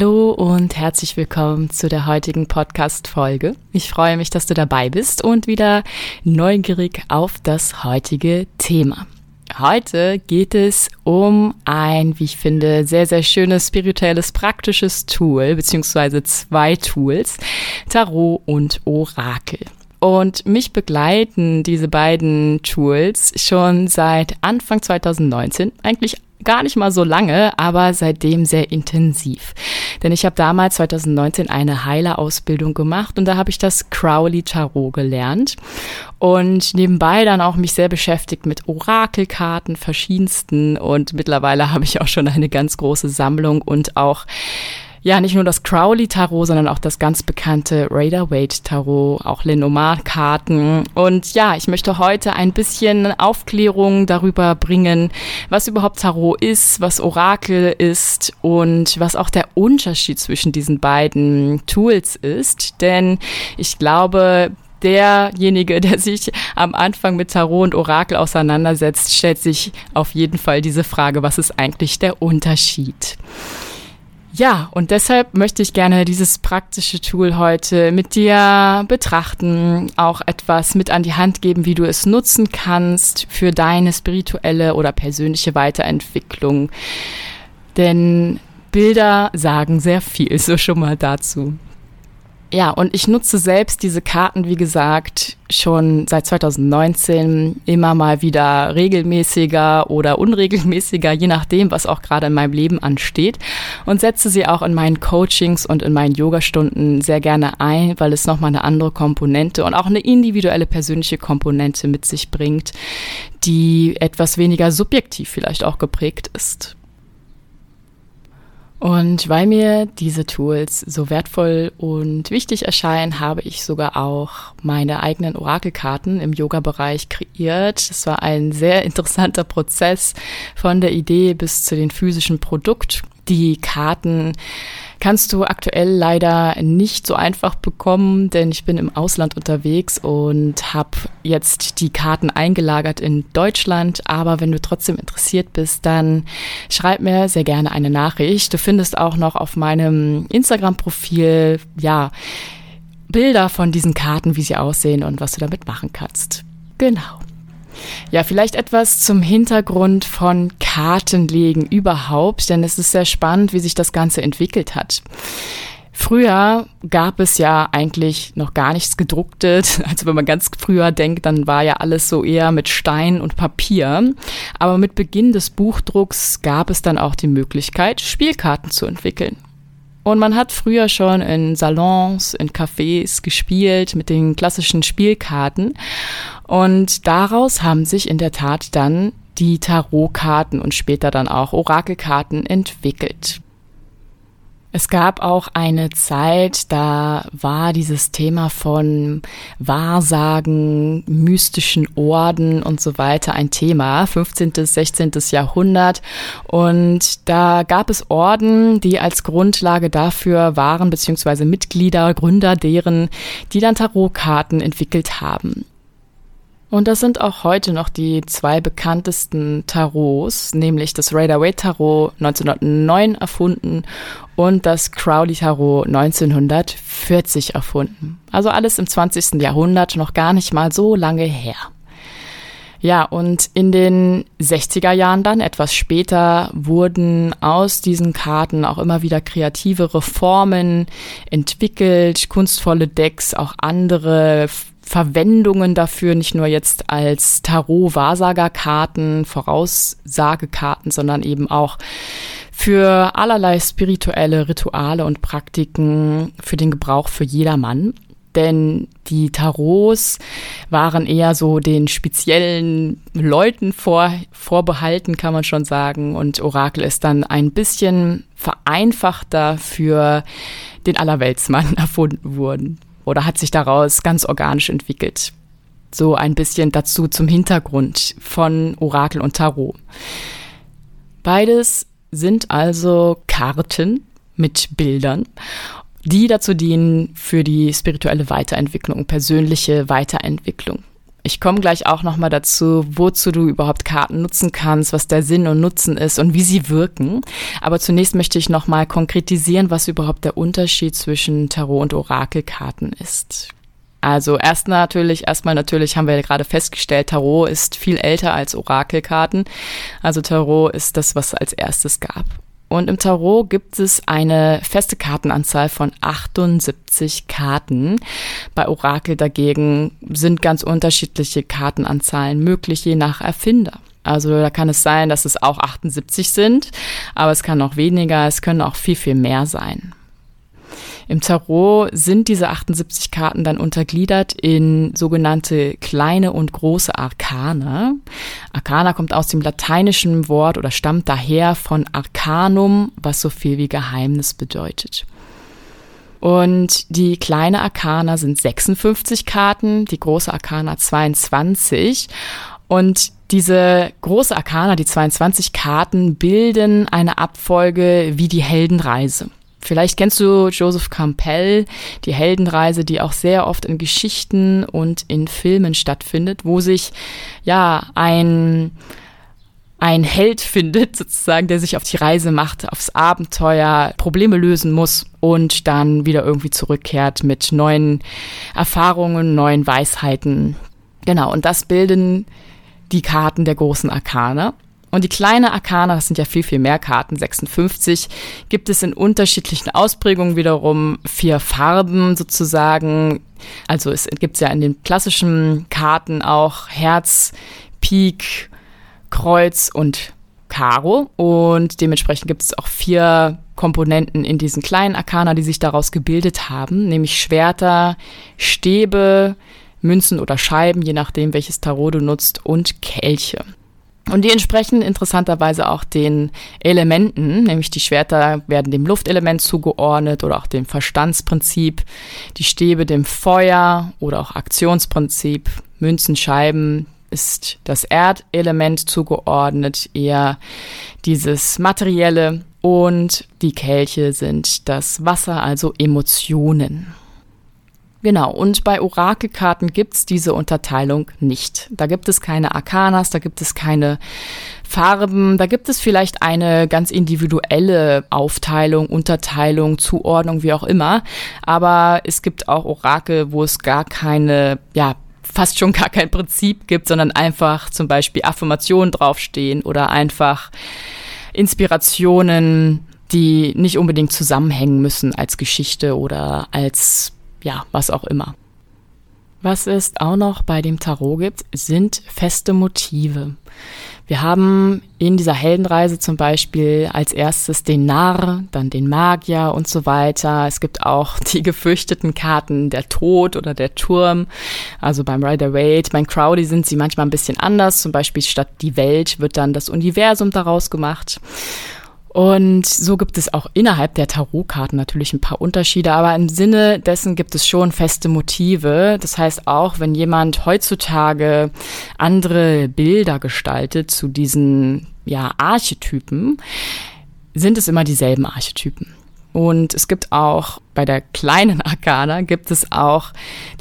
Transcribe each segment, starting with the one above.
Hallo und herzlich willkommen zu der heutigen Podcast-Folge. Ich freue mich, dass du dabei bist und wieder neugierig auf das heutige Thema. Heute geht es um ein, wie ich finde, sehr, sehr schönes, spirituelles, praktisches Tool, beziehungsweise zwei Tools, Tarot und Orakel. Und mich begleiten diese beiden Tools schon seit Anfang 2019, eigentlich gar nicht mal so lange, aber seitdem sehr intensiv. Denn ich habe damals 2019 eine Heilerausbildung gemacht und da habe ich das Crowley Tarot gelernt und nebenbei dann auch mich sehr beschäftigt mit Orakelkarten verschiedensten und mittlerweile habe ich auch schon eine ganz große Sammlung und auch ja, nicht nur das Crowley-Tarot, sondern auch das ganz bekannte Rider-Waite-Tarot, auch Lenormand-Karten. Und ja, ich möchte heute ein bisschen Aufklärung darüber bringen, was überhaupt Tarot ist, was Orakel ist und was auch der Unterschied zwischen diesen beiden Tools ist. Denn ich glaube, derjenige, der sich am Anfang mit Tarot und Orakel auseinandersetzt, stellt sich auf jeden Fall diese Frage, was ist eigentlich der Unterschied? Ja, und deshalb möchte ich gerne dieses praktische Tool heute mit dir betrachten, auch etwas mit an die Hand geben, wie du es nutzen kannst für deine spirituelle oder persönliche Weiterentwicklung. Denn Bilder sagen sehr viel, so schon mal dazu. Ja, und ich nutze selbst diese Karten, wie gesagt, schon seit 2019 immer mal wieder regelmäßiger oder unregelmäßiger, je nachdem, was auch gerade in meinem Leben ansteht. Und setze sie auch in meinen Coachings und in meinen Yogastunden sehr gerne ein, weil es nochmal eine andere Komponente und auch eine individuelle persönliche Komponente mit sich bringt, die etwas weniger subjektiv vielleicht auch geprägt ist. Und weil mir diese Tools so wertvoll und wichtig erscheinen, habe ich sogar auch meine eigenen Orakelkarten im Yoga-Bereich kreiert. Das war ein sehr interessanter Prozess von der Idee bis zu den physischen Produkt. Die Karten kannst du aktuell leider nicht so einfach bekommen, denn ich bin im Ausland unterwegs und habe jetzt die Karten eingelagert in Deutschland. Aber wenn du trotzdem interessiert bist, dann schreib mir sehr gerne eine Nachricht. Du findest auch noch auf meinem Instagram-Profil, ja, Bilder von diesen Karten, wie sie aussehen und was du damit machen kannst. Genau. Ja, vielleicht etwas zum Hintergrund von Kartenlegen überhaupt, denn es ist sehr spannend, wie sich das Ganze entwickelt hat. Früher gab es ja eigentlich noch gar nichts gedrucktes. Also wenn man ganz früher denkt, dann war ja alles so eher mit Stein und Papier. Aber mit Beginn des Buchdrucks gab es dann auch die Möglichkeit, Spielkarten zu entwickeln. Und man hat früher schon in Salons, in Cafés gespielt mit den klassischen Spielkarten. Und daraus haben sich in der Tat dann die Tarotkarten und später dann auch Orakelkarten entwickelt. Es gab auch eine Zeit, da war dieses Thema von Wahrsagen, mystischen Orden und so weiter ein Thema, 15. bis 16. Jahrhundert. Und da gab es Orden, die als Grundlage dafür waren, beziehungsweise Mitglieder, Gründer deren, die dann Tarotkarten entwickelt haben. Und das sind auch heute noch die zwei bekanntesten Tarots, nämlich das Rider-Waite-Tarot 1909 erfunden und das Crowley-Tarot 1940 erfunden. Also alles im 20. Jahrhundert, noch gar nicht mal so lange her. Ja, und in den 60er Jahren dann, etwas später, wurden aus diesen Karten auch immer wieder kreativere Formen entwickelt, kunstvolle Decks, auch andere Verwendungen dafür, nicht nur jetzt als Tarot-Wahrsagerkarten, Voraussagekarten, sondern eben auch für allerlei spirituelle Rituale und Praktiken für den Gebrauch für jedermann. Denn die Tarots waren eher so den speziellen Leuten vor, vorbehalten, kann man schon sagen. Und Orakel ist dann ein bisschen vereinfachter für den Allerweltsmann erfunden worden oder hat sich daraus ganz organisch entwickelt. So ein bisschen dazu zum Hintergrund von Orakel und Tarot. Beides sind also Karten mit Bildern, die dazu dienen für die spirituelle Weiterentwicklung, persönliche Weiterentwicklung. Ich komme gleich auch nochmal dazu, wozu du überhaupt Karten nutzen kannst, was der Sinn und Nutzen ist und wie sie wirken. Aber zunächst möchte ich nochmal konkretisieren, was überhaupt der Unterschied zwischen Tarot und Orakelkarten ist. Also erst natürlich, erstmal natürlich haben wir ja gerade festgestellt, Tarot ist viel älter als Orakelkarten. Also Tarot ist das, was es als erstes gab. Und im Tarot gibt es eine feste Kartenanzahl von 78 Karten. Bei Orakel dagegen sind ganz unterschiedliche Kartenanzahlen möglich, je nach Erfinder. Also da kann es sein, dass es auch 78 sind, aber es kann auch weniger, es können auch viel, viel mehr sein. Im Tarot sind diese 78 Karten dann untergliedert in sogenannte kleine und große Arkane. Arkana kommt aus dem lateinischen Wort oder stammt daher von Arcanum, was so viel wie Geheimnis bedeutet. Und die kleine Arkana sind 56 Karten, die große Arkana 22. Und diese große Arkana, die 22 Karten, bilden eine Abfolge wie die Heldenreise. Vielleicht kennst du Joseph Campbell, die Heldenreise, die auch sehr oft in Geschichten und in Filmen stattfindet, wo sich ja ein ein Held findet, sozusagen, der sich auf die Reise macht, aufs Abenteuer, Probleme lösen muss und dann wieder irgendwie zurückkehrt mit neuen Erfahrungen, neuen Weisheiten. Genau, und das bilden die Karten der großen Arkane. Und die kleine Arkana, das sind ja viel, viel mehr Karten, 56, gibt es in unterschiedlichen Ausprägungen wiederum vier Farben sozusagen. Also es gibt ja in den klassischen Karten auch Herz, Pik, Kreuz und Karo. Und dementsprechend gibt es auch vier Komponenten in diesen kleinen Arkana, die sich daraus gebildet haben, nämlich Schwerter, Stäbe, Münzen oder Scheiben, je nachdem, welches Tarot du nutzt, und Kelche. Und die entsprechen interessanterweise auch den Elementen, nämlich die Schwerter werden dem Luftelement zugeordnet oder auch dem Verstandsprinzip, die Stäbe dem Feuer oder auch Aktionsprinzip, Münzenscheiben ist das Erdelement zugeordnet, eher dieses materielle und die Kelche sind das Wasser, also Emotionen. Genau, und bei Orakelkarten gibt's diese Unterteilung nicht. Da gibt es keine Arkanas, da gibt es keine Farben, da gibt es vielleicht eine ganz individuelle Aufteilung, Unterteilung, Zuordnung, wie auch immer. Aber es gibt auch Orakel, wo es gar keine, ja, fast schon gar kein Prinzip gibt, sondern einfach zum Beispiel Affirmationen draufstehen oder einfach Inspirationen, die nicht unbedingt zusammenhängen müssen als Geschichte oder als ja, was auch immer. Was es auch noch bei dem Tarot gibt, sind feste Motive. Wir haben in dieser Heldenreise zum Beispiel als erstes den Narr, dann den Magier und so weiter. Es gibt auch die gefürchteten Karten der Tod oder der Turm. Also beim Rider Waite, beim Crowley sind sie manchmal ein bisschen anders. Zum Beispiel statt die Welt wird dann das Universum daraus gemacht. Und so gibt es auch innerhalb der Tarotkarten natürlich ein paar Unterschiede, aber im Sinne dessen gibt es schon feste Motive. Das heißt auch, wenn jemand heutzutage andere Bilder gestaltet zu diesen ja, Archetypen, sind es immer dieselben Archetypen. Und es gibt auch bei der kleinen Arkana gibt es auch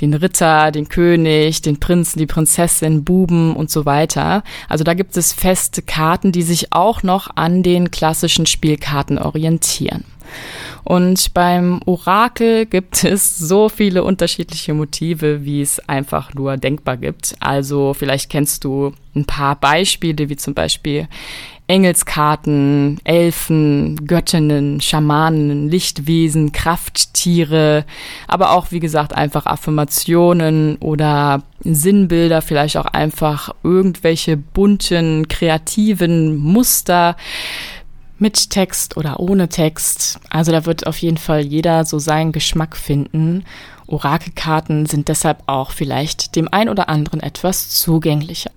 den Ritter, den König, den Prinzen, die Prinzessin, Buben und so weiter. Also da gibt es feste Karten, die sich auch noch an den klassischen Spielkarten orientieren. Und beim Orakel gibt es so viele unterschiedliche Motive, wie es einfach nur denkbar gibt. Also vielleicht kennst du ein paar Beispiele, wie zum Beispiel Engelskarten, Elfen, Göttinnen, Schamanen, Lichtwesen, Krafttiere, aber auch, wie gesagt, einfach Affirmationen oder Sinnbilder, vielleicht auch einfach irgendwelche bunten, kreativen Muster mit Text oder ohne Text. Also da wird auf jeden Fall jeder so seinen Geschmack finden. Orakelkarten sind deshalb auch vielleicht dem ein oder anderen etwas zugänglicher.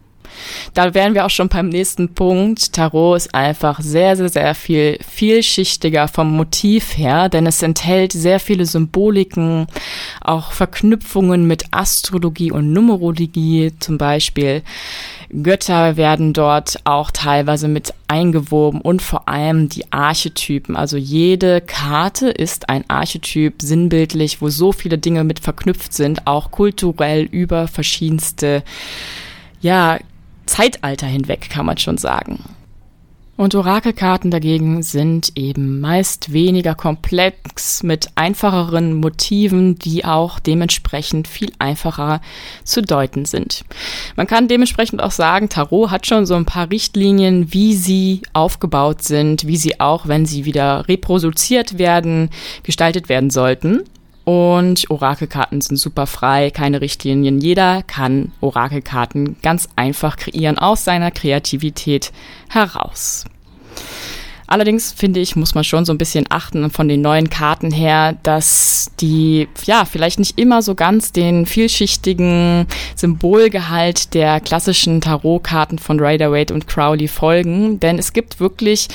Da wären wir auch schon beim nächsten Punkt. Tarot ist einfach sehr, sehr, sehr viel vielschichtiger vom Motiv her, denn es enthält sehr viele Symboliken, auch Verknüpfungen mit Astrologie und Numerologie zum Beispiel. Götter werden dort auch teilweise mit eingewoben und vor allem die Archetypen. Also jede Karte ist ein Archetyp sinnbildlich, wo so viele Dinge mit verknüpft sind, auch kulturell über verschiedenste, ja, Zeitalter hinweg, kann man schon sagen. Und Orakelkarten dagegen sind eben meist weniger komplex mit einfacheren Motiven, die auch dementsprechend viel einfacher zu deuten sind. Man kann dementsprechend auch sagen, Tarot hat schon so ein paar Richtlinien, wie sie aufgebaut sind, wie sie auch, wenn sie wieder reproduziert werden, gestaltet werden sollten. Und Orakelkarten sind super frei, keine Richtlinien. Jeder kann Orakelkarten ganz einfach kreieren aus seiner Kreativität heraus. Allerdings finde ich, muss man schon so ein bisschen achten von den neuen Karten her, dass die ja vielleicht nicht immer so ganz den vielschichtigen Symbolgehalt der klassischen Tarotkarten von Rider Waite und Crowley folgen, denn es gibt wirklich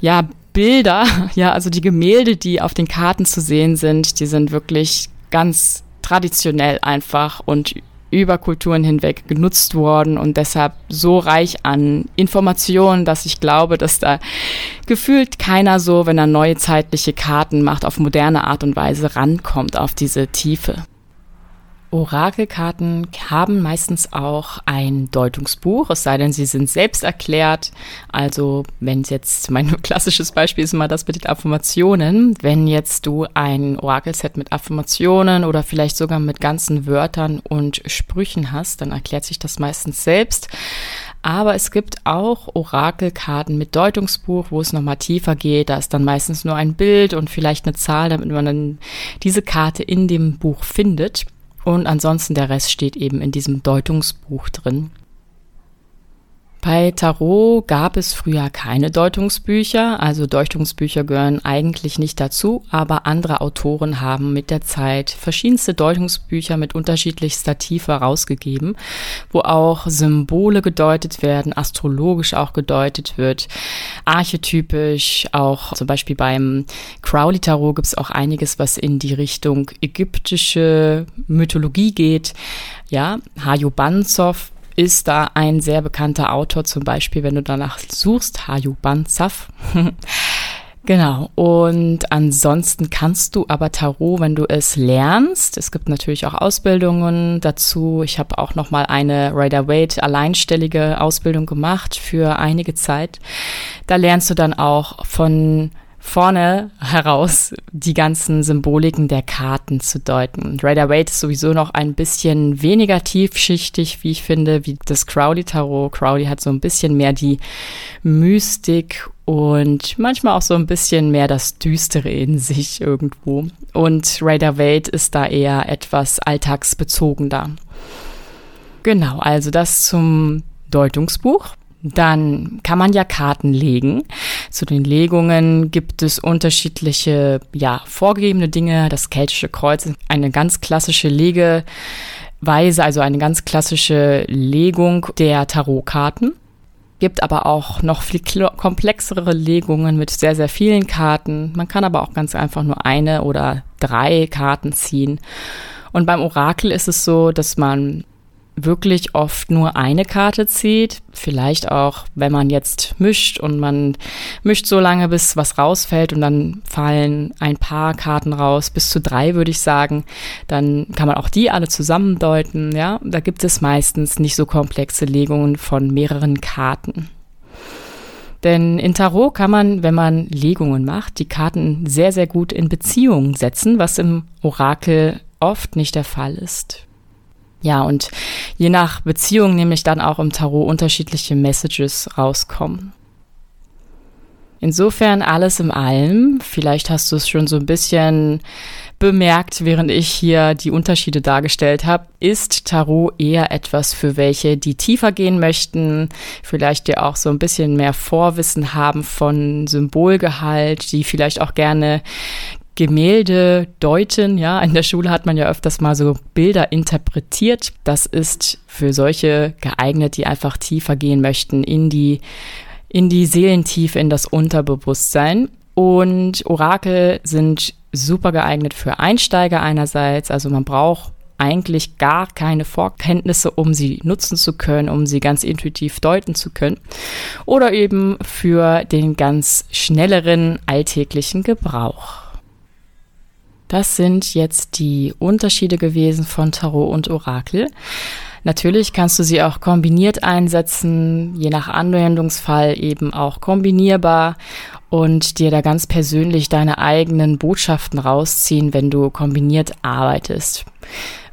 ja Bilder, ja, also die Gemälde, die auf den Karten zu sehen sind, die sind wirklich ganz traditionell einfach und über Kulturen hinweg genutzt worden und deshalb so reich an Informationen, dass ich glaube, dass da gefühlt keiner so, wenn er neue zeitliche Karten macht, auf moderne Art und Weise rankommt auf diese Tiefe. Orakelkarten haben meistens auch ein Deutungsbuch, es sei denn, sie sind selbst erklärt. Also, wenn jetzt mein klassisches Beispiel ist immer das mit den Affirmationen. Wenn jetzt du ein Orakelset mit Affirmationen oder vielleicht sogar mit ganzen Wörtern und Sprüchen hast, dann erklärt sich das meistens selbst. Aber es gibt auch Orakelkarten mit Deutungsbuch, wo es nochmal tiefer geht. Da ist dann meistens nur ein Bild und vielleicht eine Zahl, damit man dann diese Karte in dem Buch findet. Und ansonsten der Rest steht eben in diesem Deutungsbuch drin. Bei Tarot gab es früher keine Deutungsbücher, also Deutungsbücher gehören eigentlich nicht dazu, aber andere Autoren haben mit der Zeit verschiedenste Deutungsbücher mit unterschiedlichster Tiefe rausgegeben, wo auch Symbole gedeutet werden, astrologisch auch gedeutet wird, archetypisch, auch zum Beispiel beim Crowley Tarot gibt es auch einiges, was in die Richtung ägyptische Mythologie geht. Ja, Hajo Banzow ist da ein sehr bekannter Autor, zum Beispiel, wenn du danach suchst, Hayu Banzaf. Genau. Und ansonsten kannst du aber Tarot, wenn du es lernst. Es gibt natürlich auch Ausbildungen dazu. Ich habe auch noch mal eine Rider Waite alleinstellige Ausbildung gemacht für einige Zeit. Da lernst du dann auch von vorne heraus die ganzen Symboliken der Karten zu deuten. Rider Waite ist sowieso noch ein bisschen weniger tiefschichtig, wie ich finde, wie das Crowley Tarot. Crowley hat so ein bisschen mehr die Mystik und manchmal auch so ein bisschen mehr das Düstere in sich irgendwo. Und Rider Waite ist da eher etwas alltagsbezogener. Genau, also das zum Deutungsbuch. Dann kann man ja Karten legen. Zu den Legungen gibt es unterschiedliche, ja, vorgegebene Dinge. Das keltische Kreuz ist eine ganz klassische Legeweise, also eine ganz klassische Legung der Tarotkarten. Gibt aber auch noch viel komplexere Legungen mit sehr, sehr vielen Karten. Man kann aber auch ganz einfach nur eine oder drei Karten ziehen. Und beim Orakel ist es so, dass man wirklich oft nur eine Karte zieht. Vielleicht auch, wenn man jetzt mischt und man mischt so lange, bis was rausfällt und dann fallen ein paar Karten raus, bis zu drei würde ich sagen. Dann kann man auch die alle zusammendeuten. Ja, da gibt es meistens nicht so komplexe Legungen von mehreren Karten. Denn in Tarot kann man, wenn man Legungen macht, die Karten sehr, sehr gut in Beziehung setzen, was im Orakel oft nicht der Fall ist. Ja, und je nach Beziehung nämlich dann auch im Tarot unterschiedliche Messages rauskommen. Insofern alles im Allem. Vielleicht hast du es schon so ein bisschen bemerkt, während ich hier die Unterschiede dargestellt habe, ist Tarot eher etwas für welche, die tiefer gehen möchten, vielleicht ja auch so ein bisschen mehr Vorwissen haben von Symbolgehalt, die vielleicht auch gerne Gemälde deuten. Ja, in der Schule hat man ja öfters mal so Bilder interpretiert. Das ist für solche geeignet, die einfach tiefer gehen möchten in die, in die Seelentiefe, in das Unterbewusstsein. Und Orakel sind super geeignet für Einsteiger einerseits. Also man braucht eigentlich gar keine Vorkenntnisse, um sie nutzen zu können, um sie ganz intuitiv deuten zu können. Oder eben für den ganz schnelleren alltäglichen Gebrauch. Das sind jetzt die Unterschiede gewesen von Tarot und Orakel. Natürlich kannst du sie auch kombiniert einsetzen, je nach Anwendungsfall eben auch kombinierbar und dir da ganz persönlich deine eigenen Botschaften rausziehen, wenn du kombiniert arbeitest.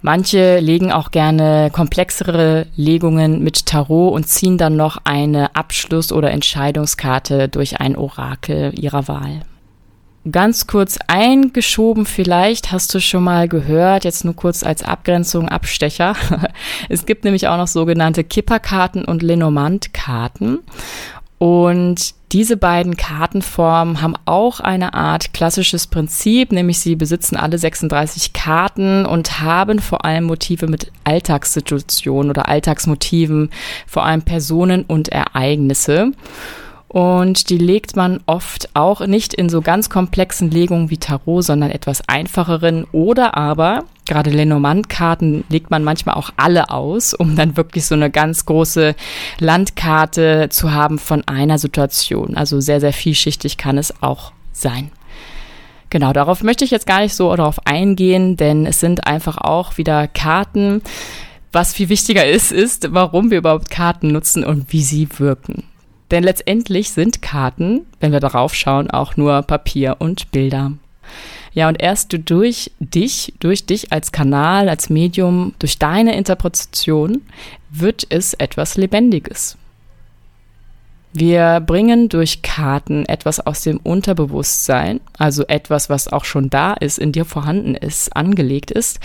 Manche legen auch gerne komplexere Legungen mit Tarot und ziehen dann noch eine Abschluss- oder Entscheidungskarte durch ein Orakel ihrer Wahl. Ganz kurz eingeschoben, vielleicht hast du schon mal gehört, jetzt nur kurz als Abgrenzung, Abstecher. es gibt nämlich auch noch sogenannte Kipperkarten und Lenormand-Karten. Und diese beiden Kartenformen haben auch eine Art klassisches Prinzip, nämlich sie besitzen alle 36 Karten und haben vor allem Motive mit Alltagssituationen oder Alltagsmotiven, vor allem Personen und Ereignisse. Und die legt man oft auch nicht in so ganz komplexen Legungen wie Tarot, sondern etwas einfacheren. Oder aber, gerade Lenormand-Karten legt man manchmal auch alle aus, um dann wirklich so eine ganz große Landkarte zu haben von einer Situation. Also sehr, sehr vielschichtig kann es auch sein. Genau, darauf möchte ich jetzt gar nicht so darauf eingehen, denn es sind einfach auch wieder Karten. Was viel wichtiger ist, ist, warum wir überhaupt Karten nutzen und wie sie wirken. Denn letztendlich sind Karten, wenn wir darauf schauen, auch nur Papier und Bilder. Ja, und erst durch dich, durch dich als Kanal, als Medium, durch deine Interpretation wird es etwas Lebendiges. Wir bringen durch Karten etwas aus dem Unterbewusstsein, also etwas, was auch schon da ist, in dir vorhanden ist, angelegt ist,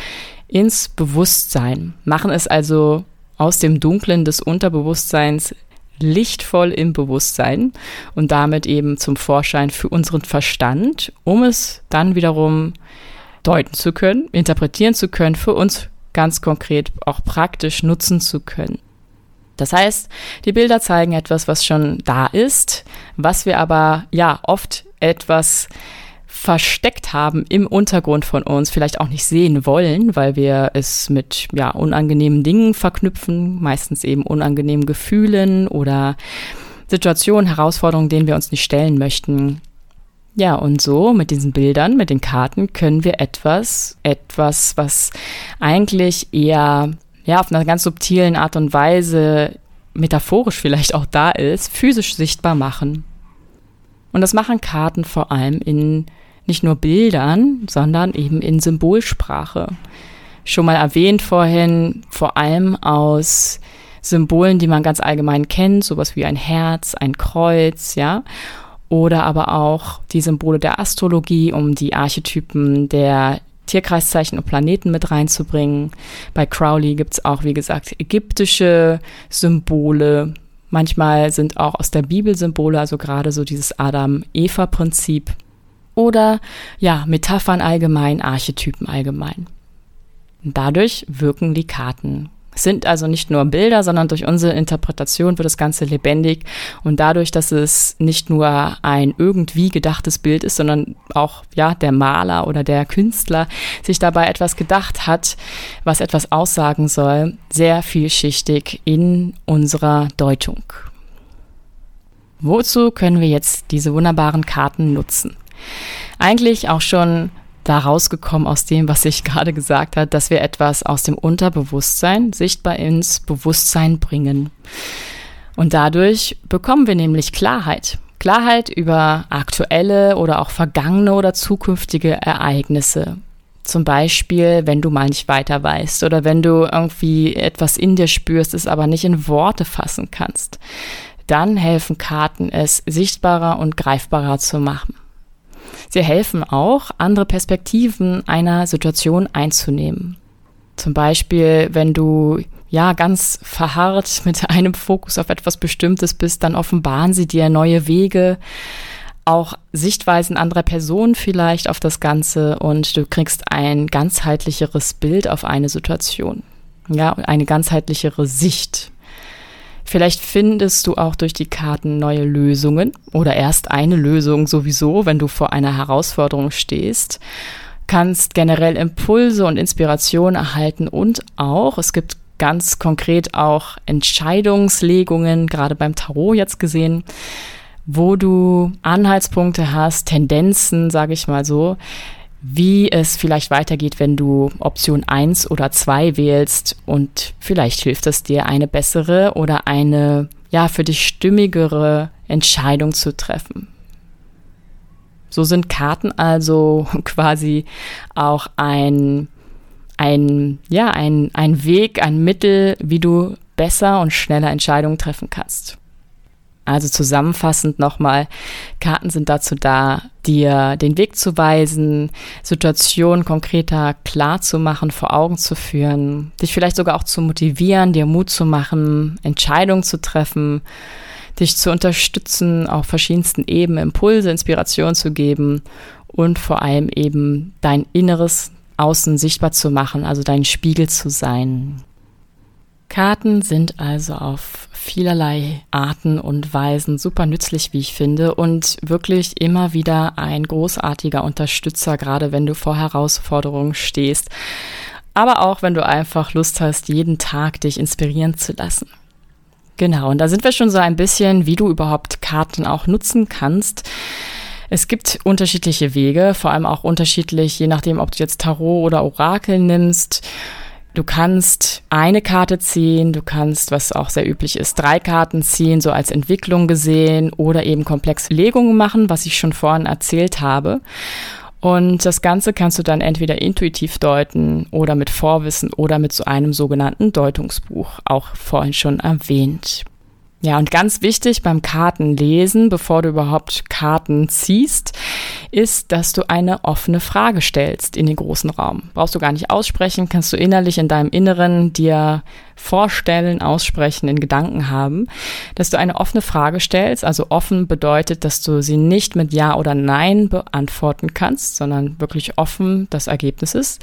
ins Bewusstsein, machen es also aus dem Dunklen des Unterbewusstseins lichtvoll im Bewusstsein und damit eben zum Vorschein für unseren Verstand, um es dann wiederum deuten zu können, interpretieren zu können, für uns ganz konkret auch praktisch nutzen zu können. Das heißt, die Bilder zeigen etwas, was schon da ist, was wir aber ja oft etwas versteckt haben im Untergrund von uns, vielleicht auch nicht sehen wollen, weil wir es mit ja, unangenehmen Dingen verknüpfen, meistens eben unangenehmen Gefühlen oder Situationen, Herausforderungen, denen wir uns nicht stellen möchten. Ja, und so mit diesen Bildern, mit den Karten können wir etwas, etwas, was eigentlich eher ja auf einer ganz subtilen Art und Weise metaphorisch vielleicht auch da ist, physisch sichtbar machen. Und das machen Karten vor allem in nicht nur Bildern, sondern eben in Symbolsprache. Schon mal erwähnt vorhin, vor allem aus Symbolen, die man ganz allgemein kennt, sowas wie ein Herz, ein Kreuz, ja. Oder aber auch die Symbole der Astrologie, um die Archetypen der Tierkreiszeichen und Planeten mit reinzubringen. Bei Crowley gibt's auch, wie gesagt, ägyptische Symbole. Manchmal sind auch aus der Bibel Symbole, also gerade so dieses Adam-Eva-Prinzip oder ja, Metaphern allgemein, Archetypen allgemein. Dadurch wirken die Karten. Es sind also nicht nur Bilder, sondern durch unsere Interpretation wird das Ganze lebendig und dadurch, dass es nicht nur ein irgendwie gedachtes Bild ist, sondern auch ja der Maler oder der Künstler sich dabei etwas gedacht hat, was etwas aussagen soll, sehr vielschichtig in unserer Deutung. Wozu können wir jetzt diese wunderbaren Karten nutzen? Eigentlich auch schon da rausgekommen aus dem, was ich gerade gesagt habe, dass wir etwas aus dem Unterbewusstsein sichtbar ins Bewusstsein bringen. Und dadurch bekommen wir nämlich Klarheit. Klarheit über aktuelle oder auch vergangene oder zukünftige Ereignisse. Zum Beispiel, wenn du mal nicht weiter weißt oder wenn du irgendwie etwas in dir spürst, es aber nicht in Worte fassen kannst. Dann helfen Karten es, sichtbarer und greifbarer zu machen. Sie helfen auch, andere Perspektiven einer Situation einzunehmen. Zum Beispiel, wenn du ja ganz verharrt mit einem Fokus auf etwas Bestimmtes bist, dann offenbaren sie dir neue Wege, auch Sichtweisen anderer Personen vielleicht auf das Ganze und du kriegst ein ganzheitlicheres Bild auf eine Situation. Ja, eine ganzheitlichere Sicht Vielleicht findest du auch durch die Karten neue Lösungen oder erst eine Lösung sowieso, wenn du vor einer Herausforderung stehst. Kannst generell Impulse und Inspiration erhalten und auch, es gibt ganz konkret auch Entscheidungslegungen, gerade beim Tarot jetzt gesehen, wo du Anhaltspunkte hast, Tendenzen, sage ich mal so, wie es vielleicht weitergeht, wenn du Option 1 oder 2 wählst und vielleicht hilft es dir, eine bessere oder eine, ja, für dich stimmigere Entscheidung zu treffen. So sind Karten also quasi auch ein, ein, ja, ein, ein Weg, ein Mittel, wie du besser und schneller Entscheidungen treffen kannst. Also zusammenfassend nochmal, Karten sind dazu da, dir den Weg zu weisen, Situationen konkreter klar zu machen, vor Augen zu führen, dich vielleicht sogar auch zu motivieren, dir Mut zu machen, Entscheidungen zu treffen, dich zu unterstützen, auf verschiedensten Ebenen Impulse, Inspiration zu geben und vor allem eben dein Inneres außen sichtbar zu machen, also dein Spiegel zu sein. Karten sind also auf vielerlei Arten und Weisen super nützlich, wie ich finde, und wirklich immer wieder ein großartiger Unterstützer, gerade wenn du vor Herausforderungen stehst. Aber auch wenn du einfach Lust hast, jeden Tag dich inspirieren zu lassen. Genau, und da sind wir schon so ein bisschen, wie du überhaupt Karten auch nutzen kannst. Es gibt unterschiedliche Wege, vor allem auch unterschiedlich, je nachdem, ob du jetzt Tarot oder Orakel nimmst. Du kannst eine Karte ziehen, du kannst, was auch sehr üblich ist, drei Karten ziehen, so als Entwicklung gesehen oder eben komplexe Legungen machen, was ich schon vorhin erzählt habe. Und das Ganze kannst du dann entweder intuitiv deuten oder mit Vorwissen oder mit so einem sogenannten Deutungsbuch, auch vorhin schon erwähnt. Ja, und ganz wichtig beim Kartenlesen, bevor du überhaupt Karten ziehst, ist, dass du eine offene Frage stellst in den großen Raum. Brauchst du gar nicht aussprechen, kannst du innerlich in deinem Inneren dir vorstellen, aussprechen, in Gedanken haben, dass du eine offene Frage stellst. Also offen bedeutet, dass du sie nicht mit Ja oder Nein beantworten kannst, sondern wirklich offen das Ergebnis ist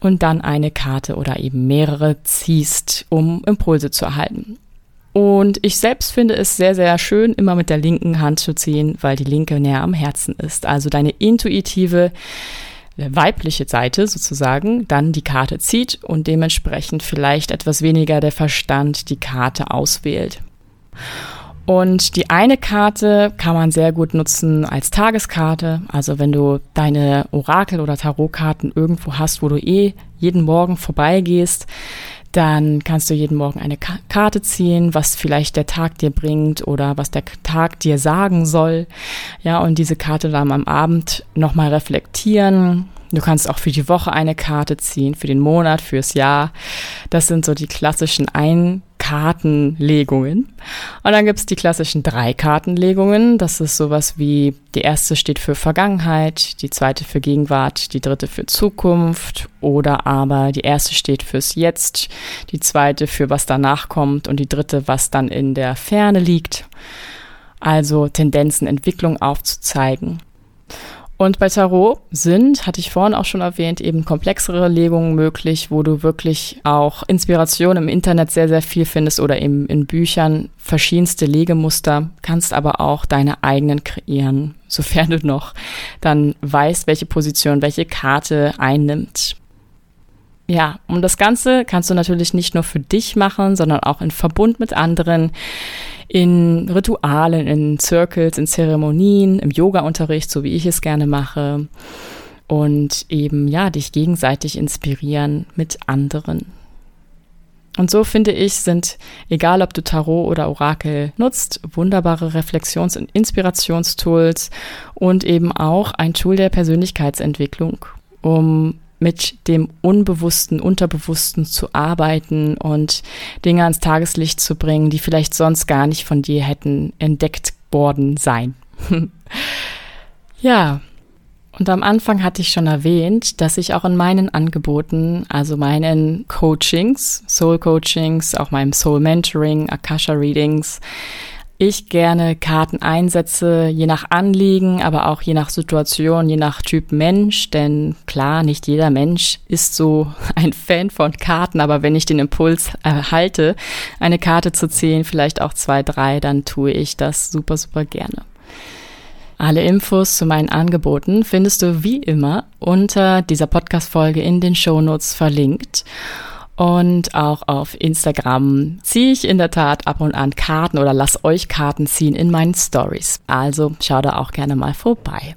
und dann eine Karte oder eben mehrere ziehst, um Impulse zu erhalten. Und ich selbst finde es sehr, sehr schön, immer mit der linken Hand zu ziehen, weil die linke näher am Herzen ist. Also deine intuitive äh, weibliche Seite sozusagen dann die Karte zieht und dementsprechend vielleicht etwas weniger der Verstand die Karte auswählt. Und die eine Karte kann man sehr gut nutzen als Tageskarte. Also wenn du deine Orakel- oder Tarotkarten irgendwo hast, wo du eh jeden Morgen vorbeigehst, dann kannst du jeden Morgen eine Karte ziehen, was vielleicht der Tag dir bringt oder was der Tag dir sagen soll. Ja, und diese Karte dann am Abend nochmal reflektieren. Du kannst auch für die Woche eine Karte ziehen, für den Monat, fürs Jahr. Das sind so die klassischen ein Kartenlegungen. Und dann gibt's die klassischen drei Kartenlegungen. Das ist sowas wie, die erste steht für Vergangenheit, die zweite für Gegenwart, die dritte für Zukunft oder aber die erste steht fürs Jetzt, die zweite für was danach kommt und die dritte, was dann in der Ferne liegt. Also Tendenzen, Entwicklung aufzuzeigen. Und bei Tarot sind, hatte ich vorhin auch schon erwähnt, eben komplexere Legungen möglich, wo du wirklich auch Inspiration im Internet sehr, sehr viel findest oder eben in Büchern verschiedenste Legemuster, kannst aber auch deine eigenen kreieren, sofern du noch dann weißt, welche Position welche Karte einnimmt. Ja, und das Ganze kannst du natürlich nicht nur für dich machen, sondern auch in Verbund mit anderen in Ritualen, in Circles, in Zeremonien, im Yoga-Unterricht, so wie ich es gerne mache. Und eben, ja, dich gegenseitig inspirieren mit anderen. Und so finde ich, sind, egal ob du Tarot oder Orakel nutzt, wunderbare Reflexions- und Inspirationstools und eben auch ein Tool der Persönlichkeitsentwicklung, um mit dem Unbewussten, Unterbewussten zu arbeiten und Dinge ans Tageslicht zu bringen, die vielleicht sonst gar nicht von dir hätten entdeckt worden sein. ja. Und am Anfang hatte ich schon erwähnt, dass ich auch in meinen Angeboten, also meinen Coachings, Soul Coachings, auch meinem Soul Mentoring, Akasha Readings, ich gerne Karten einsetze, je nach Anliegen, aber auch je nach Situation, je nach Typ Mensch. Denn klar, nicht jeder Mensch ist so ein Fan von Karten, aber wenn ich den Impuls erhalte, eine Karte zu ziehen, vielleicht auch zwei, drei, dann tue ich das super, super gerne. Alle Infos zu meinen Angeboten findest du wie immer unter dieser Podcast-Folge in den Shownotes verlinkt. Und auch auf Instagram ziehe ich in der Tat ab und an Karten oder lass euch Karten ziehen in meinen Stories. Also schau da auch gerne mal vorbei.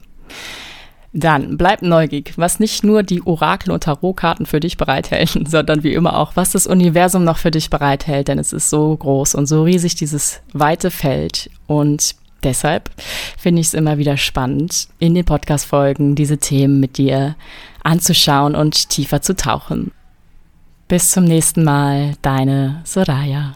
Dann bleib neugierig, was nicht nur die Orakel- und Tarotkarten für dich bereithält, sondern wie immer auch, was das Universum noch für dich bereithält, denn es ist so groß und so riesig, dieses weite Feld. Und deshalb finde ich es immer wieder spannend, in den Podcast-Folgen diese Themen mit dir anzuschauen und tiefer zu tauchen. Bis zum nächsten Mal, deine Soraya.